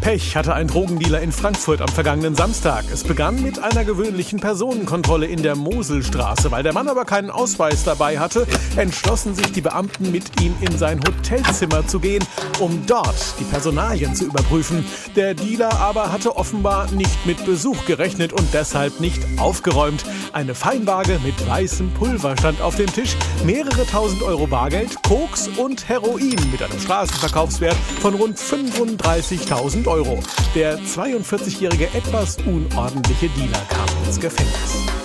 Pech hatte ein Drogendealer in Frankfurt am vergangenen Samstag. Es begann mit einer gewöhnlichen Personenkontrolle in der Moselstraße. Weil der Mann aber keinen Ausweis dabei hatte, entschlossen sich die Beamten mit ihm in sein Hotelzimmer zu gehen, um dort die Personalien zu überprüfen. Der Dealer aber hatte offenbar nicht mit Besuch gerechnet und deshalb nicht aufgeräumt. Eine Feinwaage mit weißem Pulver stand auf dem Tisch, mehrere tausend Euro Bargeld, Koks und Heroin mit einem Straßenverkaufswert von rund 35.000 Euro. Der 42-jährige etwas unordentliche Dealer kam ins Gefängnis.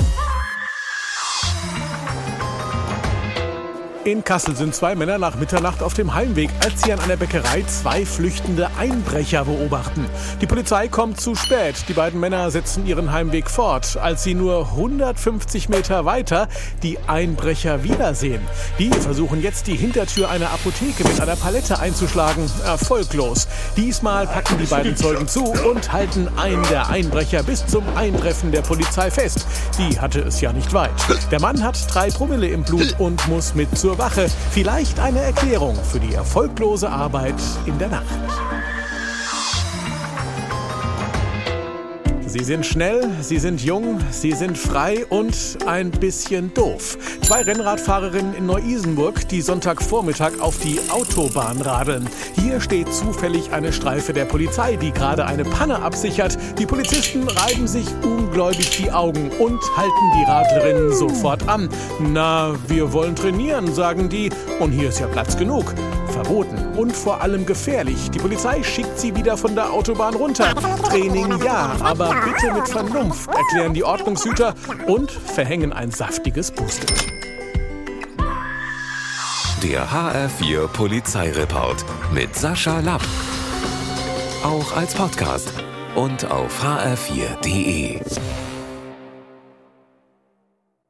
In Kassel sind zwei Männer nach Mitternacht auf dem Heimweg, als sie an einer Bäckerei zwei flüchtende Einbrecher beobachten. Die Polizei kommt zu spät. Die beiden Männer setzen ihren Heimweg fort, als sie nur 150 Meter weiter die Einbrecher wiedersehen. Die versuchen jetzt die Hintertür einer Apotheke mit einer Palette einzuschlagen. Erfolglos. Diesmal packen die beiden Zeugen zu und halten einen der Einbrecher bis zum Eintreffen der Polizei fest. Die hatte es ja nicht weit. Der Mann hat drei Promille im Blut und muss mit zur Wache. Vielleicht eine Erklärung für die erfolglose Arbeit in der Nacht. Sie sind schnell, sie sind jung, sie sind frei und ein bisschen doof. Zwei Rennradfahrerinnen in Neu-Isenburg, die Sonntagvormittag auf die Autobahn radeln. Hier steht zufällig eine Streife der Polizei, die gerade eine Panne absichert. Die Polizisten reiben sich ungläubig die Augen und halten die Radlerinnen sofort an. Na, wir wollen trainieren, sagen die. Und hier ist ja Platz genug. Verboten und vor allem gefährlich. Die Polizei schickt sie wieder von der Autobahn runter. Training ja, aber bitte mit Vernunft, erklären die Ordnungshüter und verhängen ein saftiges Bußgeld. Der HR4 Polizeireport mit Sascha Lapp. Auch als Podcast und auf hr4.de.